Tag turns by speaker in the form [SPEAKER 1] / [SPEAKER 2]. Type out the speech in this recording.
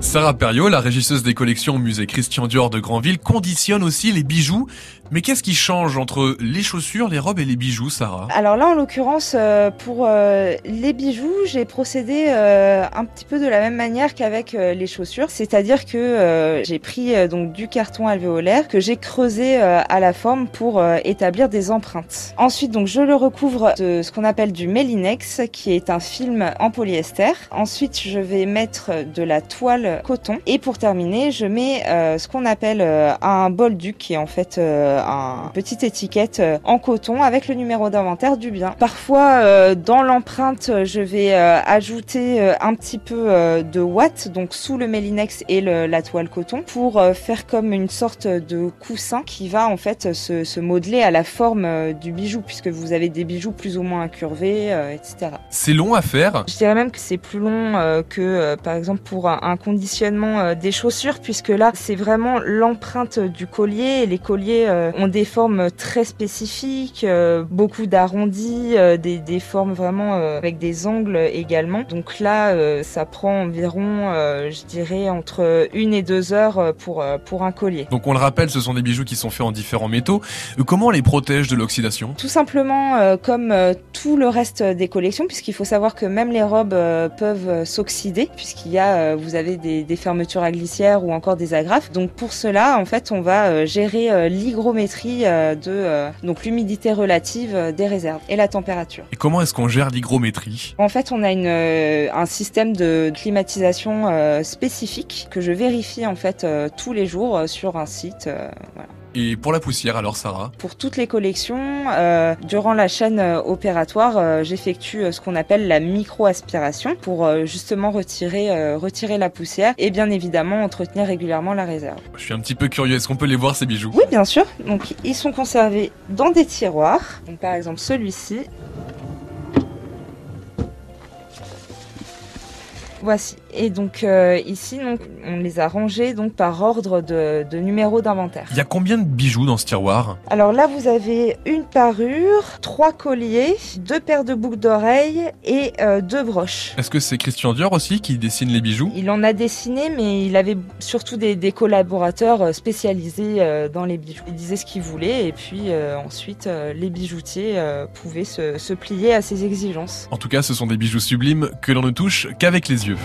[SPEAKER 1] Sarah Perriot, la régisseuse des collections au musée Christian Dior de Granville, conditionne aussi les bijoux. Mais qu'est-ce qui change entre les chaussures, les robes et les bijoux, Sarah?
[SPEAKER 2] Alors là, en l'occurrence, euh, pour euh, les bijoux, j'ai procédé euh, un petit peu de la même manière qu'avec les chaussures, c'est-à-dire que j'ai pris donc du carton alvéolaire que j'ai creusé à la forme pour établir des empreintes. Ensuite, donc je le recouvre de ce qu'on appelle du Melinex, qui est un film en polyester. Ensuite, je vais mettre de la toile coton. Et pour terminer, je mets euh, ce qu'on appelle euh, un bol duc, qui est en fait euh, un petite étiquette en coton avec le numéro d'inventaire du bien. Parfois, dans l'empreinte, je vais ajouter un petit peu de watts, donc sous le Melinex et le, la toile coton, pour faire comme une sorte de coussin qui va en fait se, se modeler à la forme du bijou, puisque vous avez des bijoux plus ou moins incurvés, etc.
[SPEAKER 1] C'est long à faire
[SPEAKER 2] Je dirais même que c'est plus long que, par exemple, pour un, un conditionnement euh, des chaussures puisque là c'est vraiment l'empreinte du collier. Les colliers euh, ont des formes très spécifiques, euh, beaucoup d'arrondis, des, des, formes vraiment avec des angles également. Donc là ça prend environ je dirais entre une et deux heures pour, pour un collier.
[SPEAKER 1] Donc on le rappelle ce sont des bijoux qui sont faits en différents métaux. Comment on les protège de l'oxydation?
[SPEAKER 2] Tout simplement comme tout le reste des collections puisqu'il faut savoir que même les robes peuvent s'oxyder puisqu'il y a vous avez des, fermetures à glissière ou encore des agrafes. Donc pour cela, en fait, on va euh, gérer euh, l'hygrométrie euh, de donc l'humidité relative des réserves et la température.
[SPEAKER 1] Et comment est-ce qu'on gère l'hygrométrie?
[SPEAKER 2] En fait, on a une, un système de climatisation spécifique que je vérifie en fait tous les jours sur un site. Voilà.
[SPEAKER 1] Et pour la poussière, alors Sarah
[SPEAKER 2] Pour toutes les collections, euh, durant la chaîne euh, opératoire, euh, j'effectue ce qu'on appelle la micro-aspiration pour justement retirer, retirer la poussière et bien évidemment entretenir régulièrement la réserve.
[SPEAKER 1] Je suis un petit peu curieux, est-ce qu'on peut les voir ces bijoux?
[SPEAKER 2] Oui, bien sûr. Donc ils sont conservés dans des tiroirs. Donc, par exemple celui-ci. Voici. Et donc euh, ici, donc, on les a rangés donc par ordre de, de numéro d'inventaire.
[SPEAKER 1] Il y a combien de bijoux dans ce tiroir?
[SPEAKER 2] Alors là, vous avez une parure, trois colliers, deux paires de boucles d'oreilles et euh, deux broches.
[SPEAKER 1] Est-ce que c'est Christian Dior aussi qui dessine les bijoux?
[SPEAKER 2] Il en a dessiné, mais il avait surtout des, des collaborateurs euh, spécialisés dans les bijoux. Il disait ce qu'il voulait et puis euh, ensuite les bijoutiers pouvaient se, se plier à ses exigences.
[SPEAKER 1] En tout cas, ce sont des bijoux sublimes que l'on ne touche qu'avec les yeux.